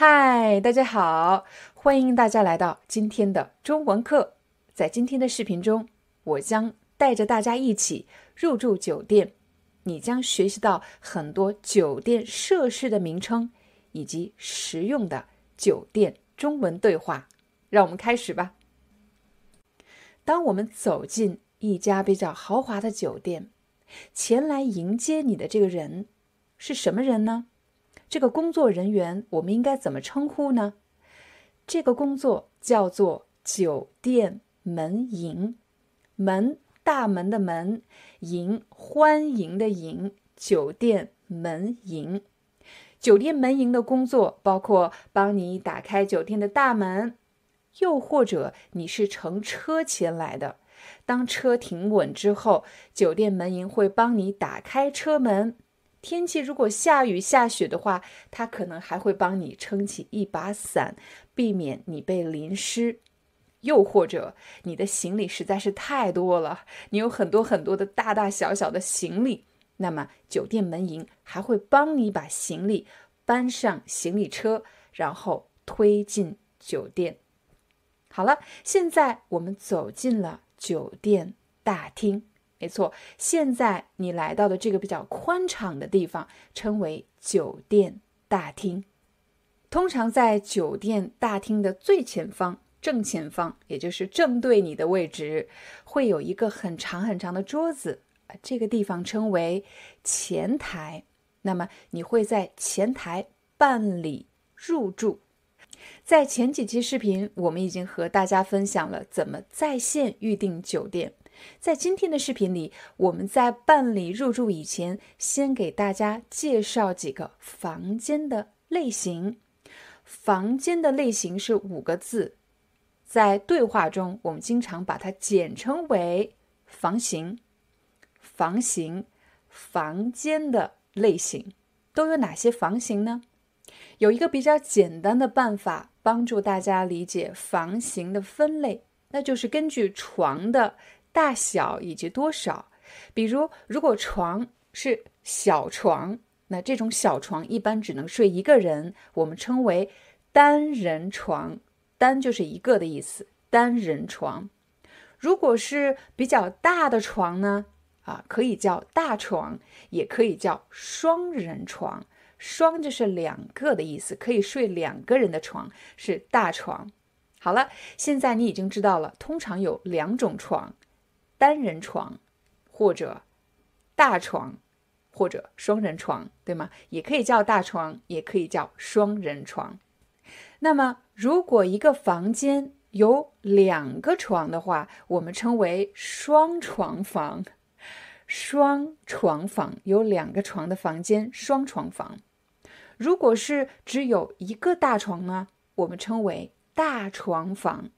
嗨，大家好，欢迎大家来到今天的中文课。在今天的视频中，我将带着大家一起入住酒店，你将学习到很多酒店设施的名称以及实用的酒店中文对话。让我们开始吧。当我们走进一家比较豪华的酒店，前来迎接你的这个人是什么人呢？这个工作人员我们应该怎么称呼呢？这个工作叫做酒店门迎，门大门的门，迎欢迎的迎，酒店门迎。酒店门迎的工作包括帮你打开酒店的大门，又或者你是乘车前来的，当车停稳之后，酒店门迎会帮你打开车门。天气如果下雨下雪的话，它可能还会帮你撑起一把伞，避免你被淋湿。又或者你的行李实在是太多了，你有很多很多的大大小小的行李，那么酒店门迎还会帮你把行李搬上行李车，然后推进酒店。好了，现在我们走进了酒店大厅。没错，现在你来到的这个比较宽敞的地方称为酒店大厅。通常在酒店大厅的最前方、正前方，也就是正对你的位置，会有一个很长很长的桌子，这个地方称为前台。那么你会在前台办理入住。在前几期视频，我们已经和大家分享了怎么在线预订酒店。在今天的视频里，我们在办理入住以前，先给大家介绍几个房间的类型。房间的类型是五个字，在对话中，我们经常把它简称为房型。房型，房间的类型都有哪些房型呢？有一个比较简单的办法帮助大家理解房型的分类，那就是根据床的。大小以及多少，比如如果床是小床，那这种小床一般只能睡一个人，我们称为单人床。单就是一个的意思，单人床。如果是比较大的床呢，啊，可以叫大床，也可以叫双人床。双就是两个的意思，可以睡两个人的床是大床。好了，现在你已经知道了，通常有两种床。单人床，或者大床，或者双人床，对吗？也可以叫大床，也可以叫双人床。那么，如果一个房间有两个床的话，我们称为双床房。双床房有两个床的房间，双床房。如果是只有一个大床呢，我们称为大床房。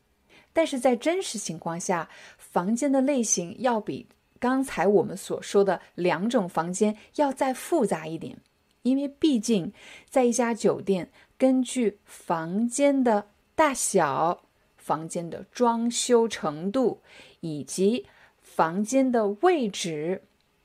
但是在真实情况下，房间的类型要比刚才我们所说的两种房间要再复杂一点，因为毕竟在一家酒店，根据房间的大小、房间的装修程度以及房间的位置，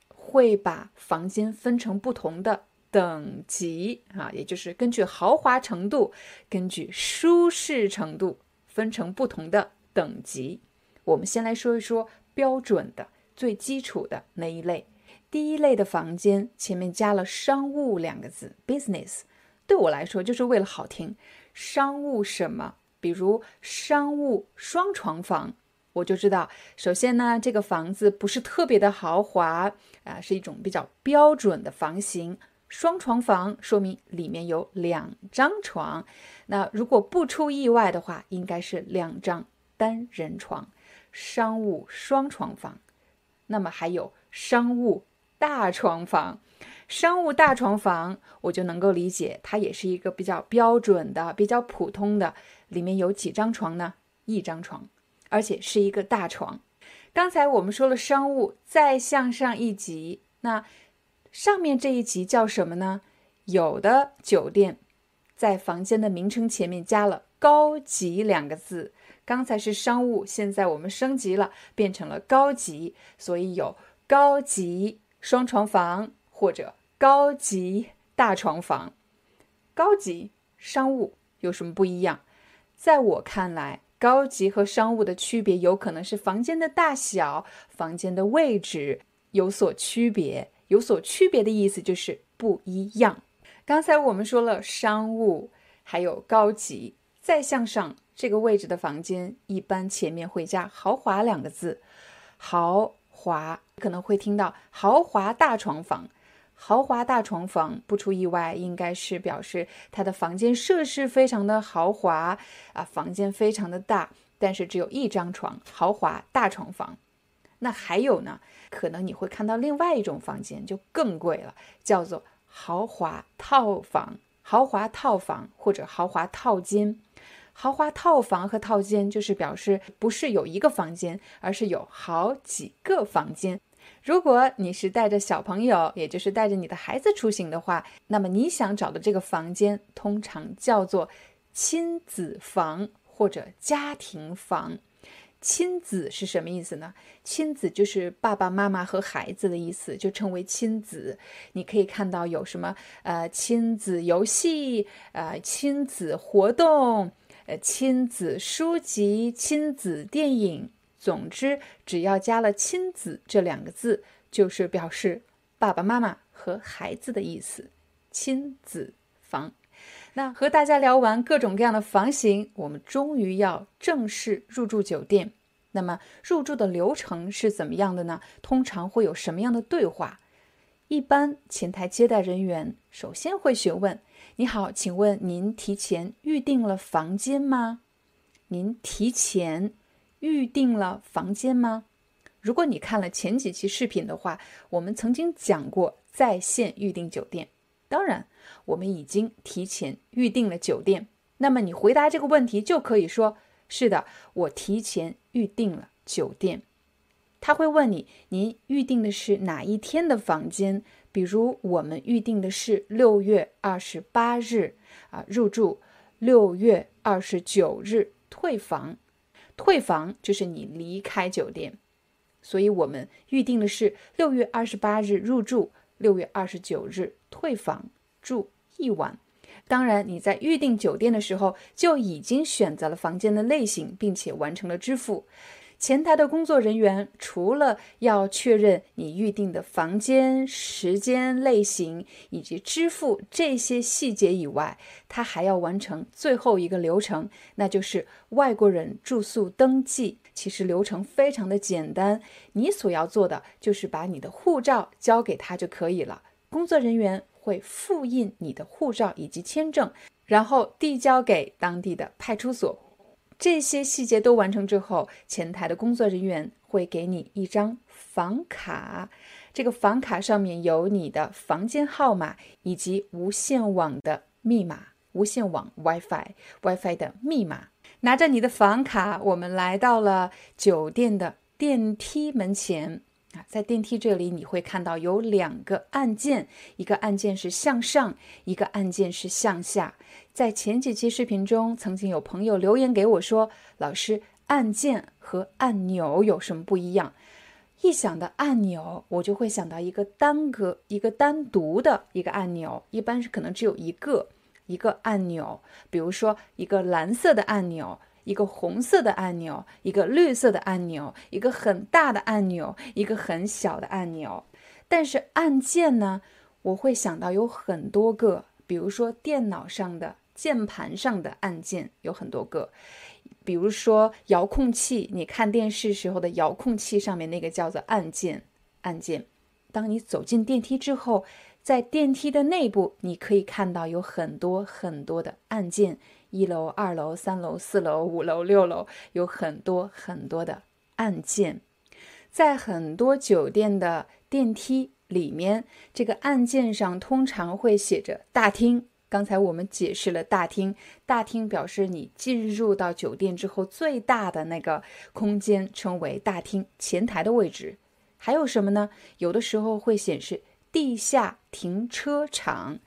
会把房间分成不同的等级啊，也就是根据豪华程度、根据舒适程度分成不同的。等级，我们先来说一说标准的、最基础的那一类。第一类的房间前面加了“商务”两个字，business，对我来说就是为了好听。商务什么？比如商务双床房，我就知道，首先呢，这个房子不是特别的豪华啊，是一种比较标准的房型。双床房说明里面有两张床，那如果不出意外的话，应该是两张。单人床，商务双床房，那么还有商务大床房，商务大床房，我就能够理解，它也是一个比较标准的、比较普通的，里面有几张床呢？一张床，而且是一个大床。刚才我们说了商务，再向上一级，那上面这一级叫什么呢？有的酒店在房间的名称前面加了“高级”两个字。刚才是商务，现在我们升级了，变成了高级，所以有高级双床房或者高级大床房。高级商务有什么不一样？在我看来，高级和商务的区别有可能是房间的大小、房间的位置有所区别。有所区别的意思就是不一样。刚才我们说了商务，还有高级，再向上。这个位置的房间一般前面会加“豪华”两个字，豪华可能会听到“豪华大床房”。豪华大床房不出意外，应该是表示它的房间设施非常的豪华啊，房间非常的大，但是只有一张床，豪华大床房。那还有呢，可能你会看到另外一种房间就更贵了，叫做豪华套房、豪华套房或者豪华套间。豪华套房和套间就是表示不是有一个房间，而是有好几个房间。如果你是带着小朋友，也就是带着你的孩子出行的话，那么你想找的这个房间通常叫做亲子房或者家庭房。亲子是什么意思呢？亲子就是爸爸妈妈和孩子的意思，就称为亲子。你可以看到有什么呃亲子游戏，呃亲子活动。呃，亲子书籍、亲子电影，总之，只要加了“亲子”这两个字，就是表示爸爸妈妈和孩子的意思。亲子房。那和大家聊完各种各样的房型，我们终于要正式入住酒店。那么，入住的流程是怎么样的呢？通常会有什么样的对话？一般前台接待人员首先会询问。你好，请问您提前预定了房间吗？您提前预定了房间吗？如果你看了前几期视频的话，我们曾经讲过在线预订酒店。当然，我们已经提前预定了酒店。那么你回答这个问题就可以说：是的，我提前预定了酒店。他会问你，您预定的是哪一天的房间？比如我们预定的是六月二十八日啊入住，六月二十九日退房，退房就是你离开酒店，所以我们预定的是六月二十八日入住，六月二十九日退房住一晚。当然你在预定酒店的时候就已经选择了房间的类型，并且完成了支付。前台的工作人员除了要确认你预定的房间、时间、类型以及支付这些细节以外，他还要完成最后一个流程，那就是外国人住宿登记。其实流程非常的简单，你所要做的就是把你的护照交给他就可以了。工作人员会复印你的护照以及签证，然后递交给当地的派出所。这些细节都完成之后，前台的工作人员会给你一张房卡，这个房卡上面有你的房间号码以及无线网的密码，无线网 WiFi，WiFi 的密码。拿着你的房卡，我们来到了酒店的电梯门前。在电梯这里，你会看到有两个按键，一个按键是向上，一个按键是向下。在前几期视频中，曾经有朋友留言给我说：“老师，按键和按钮有什么不一样？”一想到按钮，我就会想到一个单个、一个单独的一个按钮，一般是可能只有一个一个按钮，比如说一个蓝色的按钮。一个红色的按钮，一个绿色的按钮，一个很大的按钮，一个很小的按钮。但是按键呢，我会想到有很多个，比如说电脑上的键盘上的按键有很多个，比如说遥控器，你看电视时候的遥控器上面那个叫做按键，按键。当你走进电梯之后，在电梯的内部，你可以看到有很多很多的按键。一楼、二楼、三楼、四楼、五楼、六楼，有很多很多的按键。在很多酒店的电梯里面，这个按键上通常会写着“大厅”。刚才我们解释了“大厅”，大厅表示你进入到酒店之后最大的那个空间，称为大厅，前台的位置。还有什么呢？有的时候会显示“地下停车场”，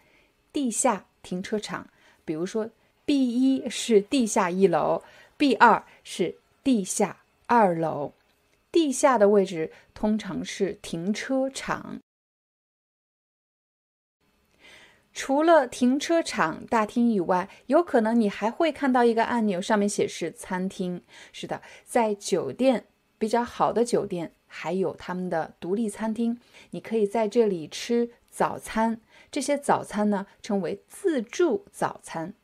地下停车场，比如说 B 一是地下一楼，B 二是地下二楼。地下的位置通常是停车场。除了停车场大厅以外，有可能你还会看到一个按钮，上面显示餐厅。是的，在酒店比较好的酒店，还有他们的独立餐厅，你可以在这里吃早餐。这些早餐呢，称为自助早餐。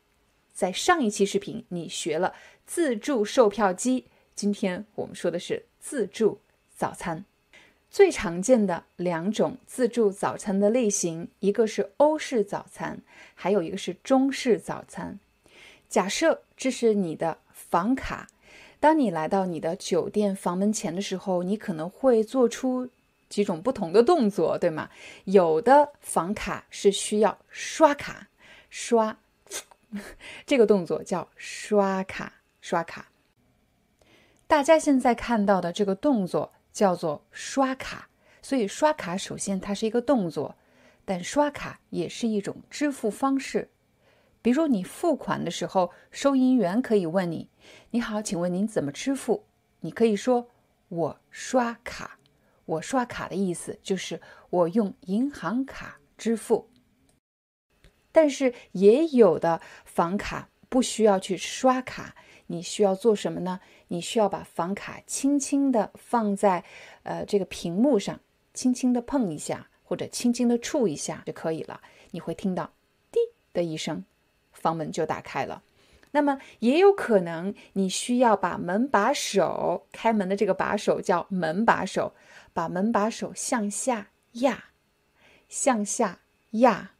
在上一期视频，你学了自助售票机。今天我们说的是自助早餐。最常见的两种自助早餐的类型，一个是欧式早餐，还有一个是中式早餐。假设这是你的房卡，当你来到你的酒店房门前的时候，你可能会做出几种不同的动作，对吗？有的房卡是需要刷卡，刷 这个动作叫刷卡，刷卡。大家现在看到的这个动作。叫做刷卡，所以刷卡首先它是一个动作，但刷卡也是一种支付方式。比如你付款的时候，收银员可以问你：“你好，请问您怎么支付？”你可以说：“我刷卡。”我刷卡的意思就是我用银行卡支付。但是也有的房卡不需要去刷卡。你需要做什么呢？你需要把房卡轻轻地放在，呃，这个屏幕上，轻轻地碰一下，或者轻轻地触一下就可以了。你会听到“滴”的一声，房门就打开了。那么也有可能你需要把门把手开门的这个把手叫门把手，把门把手向下压，向下压，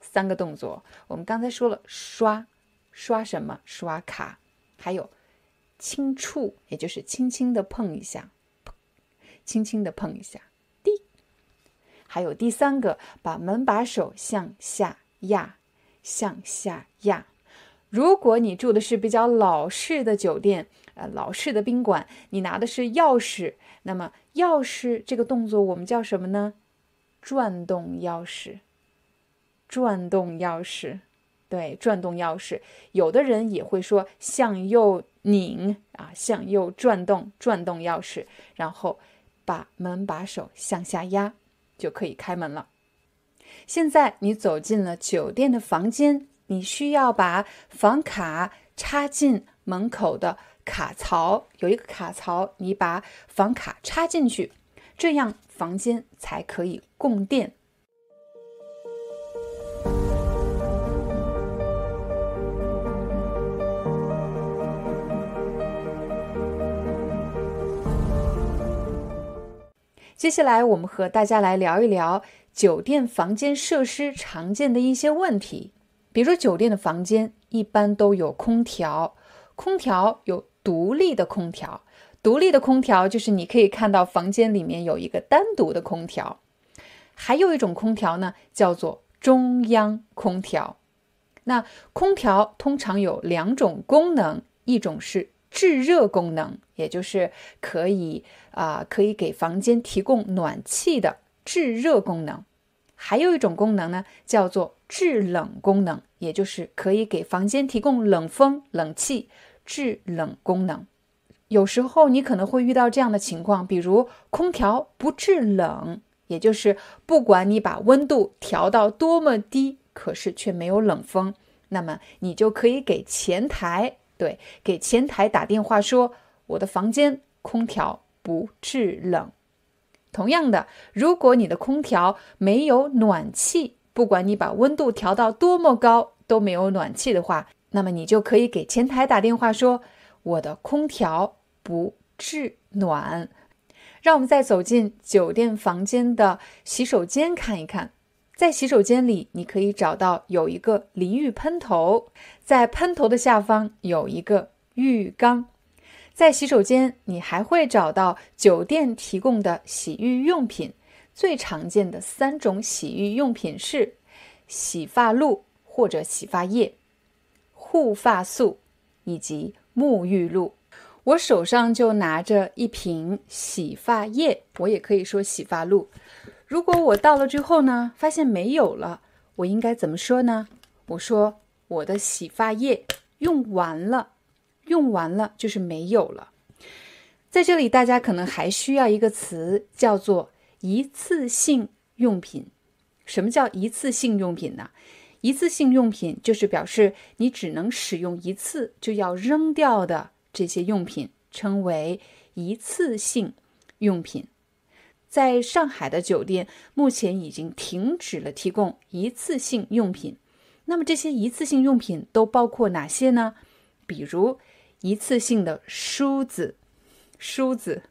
三个动作。我们刚才说了，刷，刷什么？刷卡。还有，轻触，也就是轻轻的碰一下，轻轻的碰一下，滴。还有第三个，把门把手向下压，向下压。如果你住的是比较老式的酒店，呃，老式的宾馆，你拿的是钥匙，那么钥匙这个动作我们叫什么呢？转动钥匙，转动钥匙。对，转动钥匙，有的人也会说向右拧啊，向右转动，转动钥匙，然后把门把手向下压，就可以开门了。现在你走进了酒店的房间，你需要把房卡插进门口的卡槽，有一个卡槽，你把房卡插进去，这样房间才可以供电。接下来，我们和大家来聊一聊酒店房间设施常见的一些问题。比如说，酒店的房间一般都有空调，空调有独立的空调，独立的空调就是你可以看到房间里面有一个单独的空调。还有一种空调呢，叫做中央空调。那空调通常有两种功能，一种是。制热功能，也就是可以啊，可以给房间提供暖气的制热功能。还有一种功能呢，叫做制冷功能，也就是可以给房间提供冷风、冷气、制冷功能。有时候你可能会遇到这样的情况，比如空调不制冷，也就是不管你把温度调到多么低，可是却没有冷风，那么你就可以给前台。对，给前台打电话说我的房间空调不制冷。同样的，如果你的空调没有暖气，不管你把温度调到多么高都没有暖气的话，那么你就可以给前台打电话说我的空调不制暖。让我们再走进酒店房间的洗手间看一看。在洗手间里，你可以找到有一个淋浴喷头，在喷头的下方有一个浴缸。在洗手间，你还会找到酒店提供的洗浴用品，最常见的三种洗浴用品是洗发露或者洗发液、护发素以及沐浴露。我手上就拿着一瓶洗发液，我也可以说洗发露。如果我到了之后呢，发现没有了，我应该怎么说呢？我说我的洗发液用完了，用完了就是没有了。在这里，大家可能还需要一个词，叫做一次性用品。什么叫一次性用品呢？一次性用品就是表示你只能使用一次就要扔掉的。这些用品称为一次性用品，在上海的酒店目前已经停止了提供一次性用品。那么这些一次性用品都包括哪些呢？比如一次性的梳子、梳子、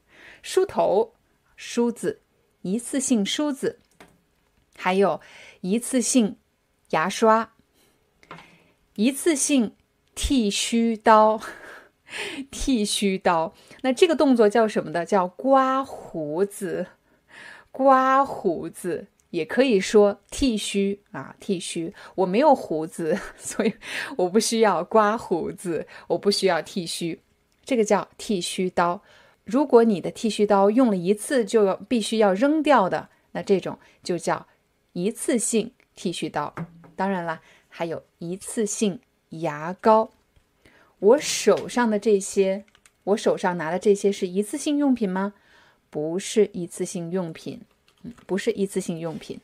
梳头、梳子、一次性梳子，还有一次性牙刷、一次性剃须刀。剃须刀，那这个动作叫什么的？叫刮胡子。刮胡子也可以说剃须啊，剃须。我没有胡子，所以我不需要刮胡子，我不需要剃须。这个叫剃须刀。如果你的剃须刀用了一次就要必须要扔掉的，那这种就叫一次性剃须刀。当然了，还有一次性牙膏。我手上的这些，我手上拿的这些是一次性用品吗？不是一次性用品，不是一次性用品。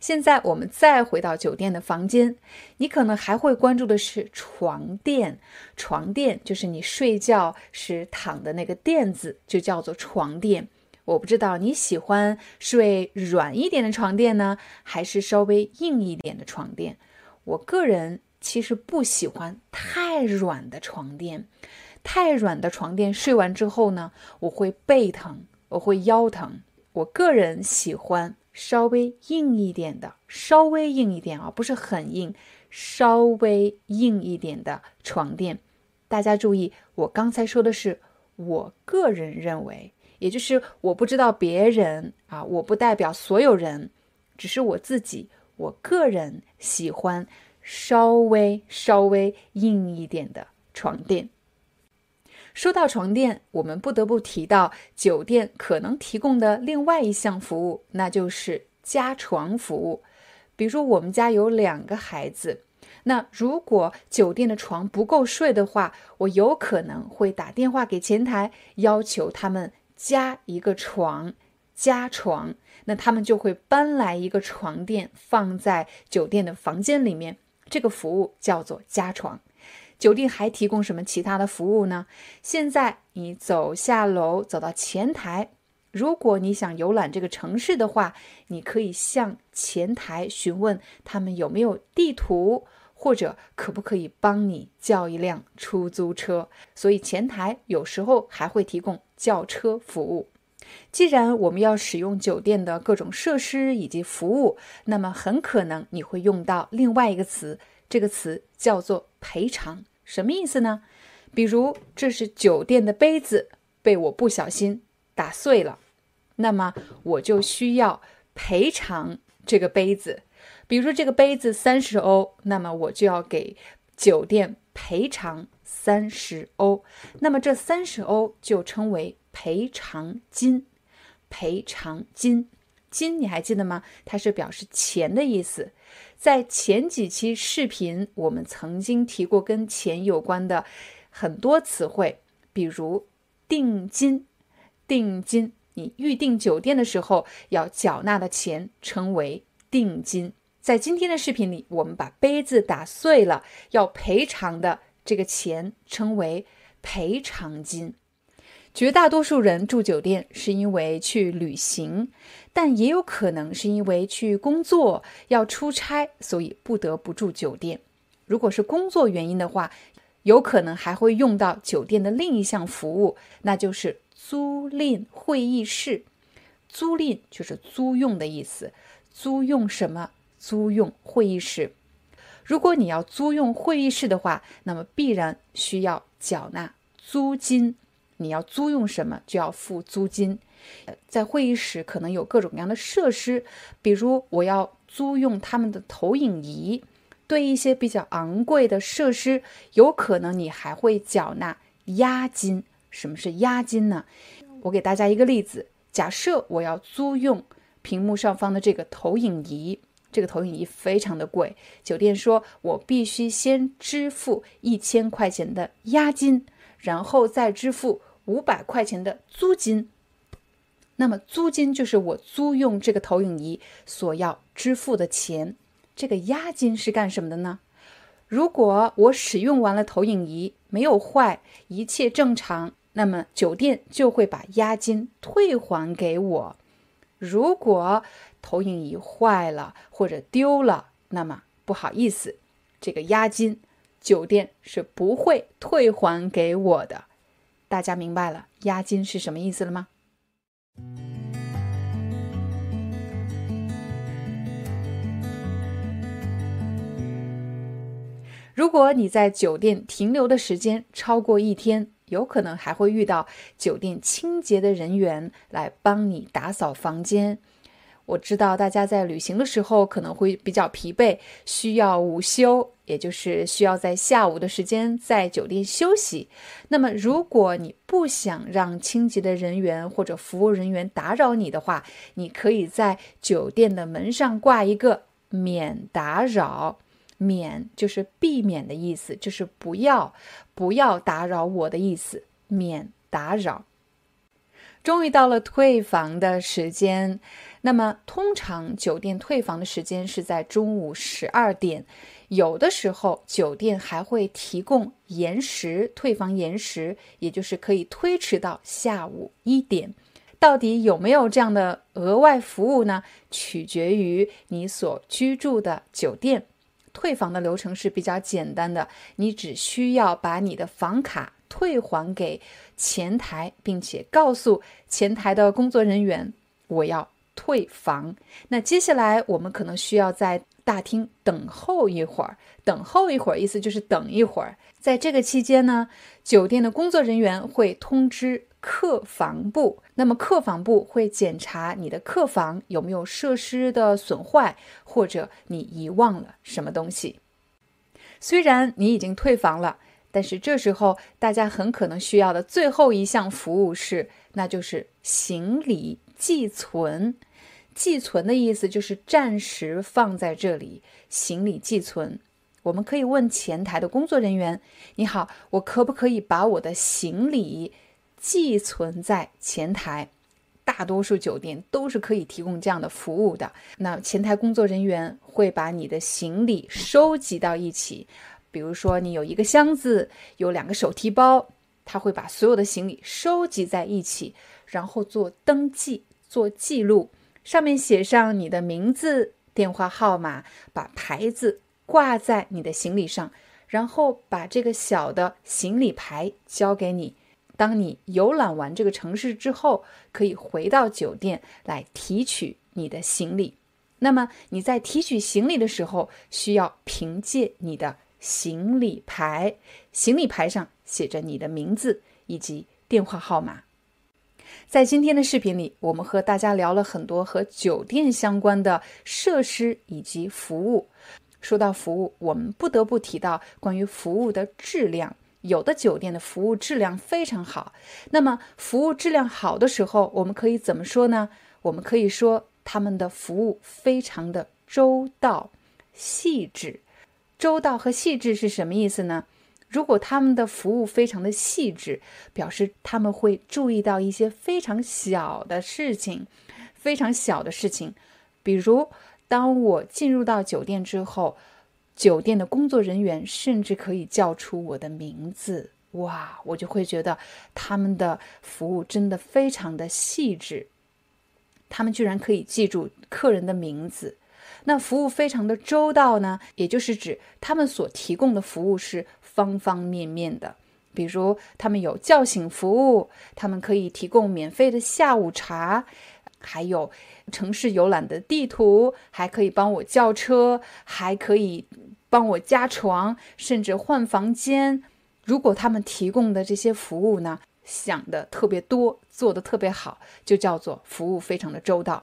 现在我们再回到酒店的房间，你可能还会关注的是床垫。床垫就是你睡觉时躺的那个垫子，就叫做床垫。我不知道你喜欢睡软一点的床垫呢，还是稍微硬一点的床垫。我个人。其实不喜欢太软的床垫，太软的床垫睡完之后呢，我会背疼，我会腰疼。我个人喜欢稍微硬一点的，稍微硬一点啊，不是很硬，稍微硬一点的床垫。大家注意，我刚才说的是我个人认为，也就是我不知道别人啊，我不代表所有人，只是我自己，我个人喜欢。稍微稍微硬一点的床垫。说到床垫，我们不得不提到酒店可能提供的另外一项服务，那就是加床服务。比如我们家有两个孩子，那如果酒店的床不够睡的话，我有可能会打电话给前台，要求他们加一个床，加床。那他们就会搬来一个床垫，放在酒店的房间里面。这个服务叫做加床。酒店还提供什么其他的服务呢？现在你走下楼，走到前台，如果你想游览这个城市的话，你可以向前台询问他们有没有地图，或者可不可以帮你叫一辆出租车。所以前台有时候还会提供叫车服务。既然我们要使用酒店的各种设施以及服务，那么很可能你会用到另外一个词，这个词叫做赔偿。什么意思呢？比如这是酒店的杯子被我不小心打碎了，那么我就需要赔偿这个杯子。比如说这个杯子三十欧，那么我就要给酒店赔偿三十欧。那么这三十欧就称为。赔偿金，赔偿金，金你还记得吗？它是表示钱的意思。在前几期视频，我们曾经提过跟钱有关的很多词汇，比如定金，定金，你预订酒店的时候要缴纳的钱称为定金。在今天的视频里，我们把杯子打碎了要赔偿的这个钱称为赔偿金。绝大多数人住酒店是因为去旅行，但也有可能是因为去工作要出差，所以不得不住酒店。如果是工作原因的话，有可能还会用到酒店的另一项服务，那就是租赁会议室。租赁就是租用的意思，租用什么？租用会议室。如果你要租用会议室的话，那么必然需要缴纳租金。你要租用什么就要付租金，在会议室可能有各种各样的设施，比如我要租用他们的投影仪。对一些比较昂贵的设施，有可能你还会缴纳押金。什么是押金呢？我给大家一个例子：假设我要租用屏幕上方的这个投影仪，这个投影仪非常的贵，酒店说我必须先支付一千块钱的押金，然后再支付五百块钱的租金。那么租金就是我租用这个投影仪所要支付的钱。这个押金是干什么的呢？如果我使用完了投影仪没有坏，一切正常，那么酒店就会把押金退还给我。如果投影仪坏了或者丢了，那么不好意思，这个押金酒店是不会退还给我的。大家明白了押金是什么意思了吗？如果你在酒店停留的时间超过一天，有可能还会遇到酒店清洁的人员来帮你打扫房间。我知道大家在旅行的时候可能会比较疲惫，需要午休，也就是需要在下午的时间在酒店休息。那么，如果你不想让清洁的人员或者服务人员打扰你的话，你可以在酒店的门上挂一个“免打扰”。免就是避免的意思，就是不要不要打扰我的意思，免打扰。终于到了退房的时间，那么通常酒店退房的时间是在中午十二点，有的时候酒店还会提供延时退房延时，也就是可以推迟到下午一点。到底有没有这样的额外服务呢？取决于你所居住的酒店。退房的流程是比较简单的，你只需要把你的房卡退还给前台，并且告诉前台的工作人员我要退房。那接下来我们可能需要在大厅等候一会儿，等候一会儿意思就是等一会儿。在这个期间呢，酒店的工作人员会通知。客房部，那么客房部会检查你的客房有没有设施的损坏，或者你遗忘了什么东西。虽然你已经退房了，但是这时候大家很可能需要的最后一项服务是，那就是行李寄存。寄存的意思就是暂时放在这里，行李寄存。我们可以问前台的工作人员：“你好，我可不可以把我的行李？”寄存在前台，大多数酒店都是可以提供这样的服务的。那前台工作人员会把你的行李收集到一起，比如说你有一个箱子，有两个手提包，他会把所有的行李收集在一起，然后做登记、做记录，上面写上你的名字、电话号码，把牌子挂在你的行李上，然后把这个小的行李牌交给你。当你游览完这个城市之后，可以回到酒店来提取你的行李。那么你在提取行李的时候，需要凭借你的行李牌，行李牌上写着你的名字以及电话号码。在今天的视频里，我们和大家聊了很多和酒店相关的设施以及服务。说到服务，我们不得不提到关于服务的质量。有的酒店的服务质量非常好，那么服务质量好的时候，我们可以怎么说呢？我们可以说他们的服务非常的周到、细致。周到和细致是什么意思呢？如果他们的服务非常的细致，表示他们会注意到一些非常小的事情，非常小的事情，比如当我进入到酒店之后。酒店的工作人员甚至可以叫出我的名字，哇，我就会觉得他们的服务真的非常的细致。他们居然可以记住客人的名字，那服务非常的周到呢，也就是指他们所提供的服务是方方面面的。比如，他们有叫醒服务，他们可以提供免费的下午茶，还有城市游览的地图，还可以帮我叫车，还可以。帮我加床，甚至换房间。如果他们提供的这些服务呢，想的特别多，做的特别好，就叫做服务非常的周到。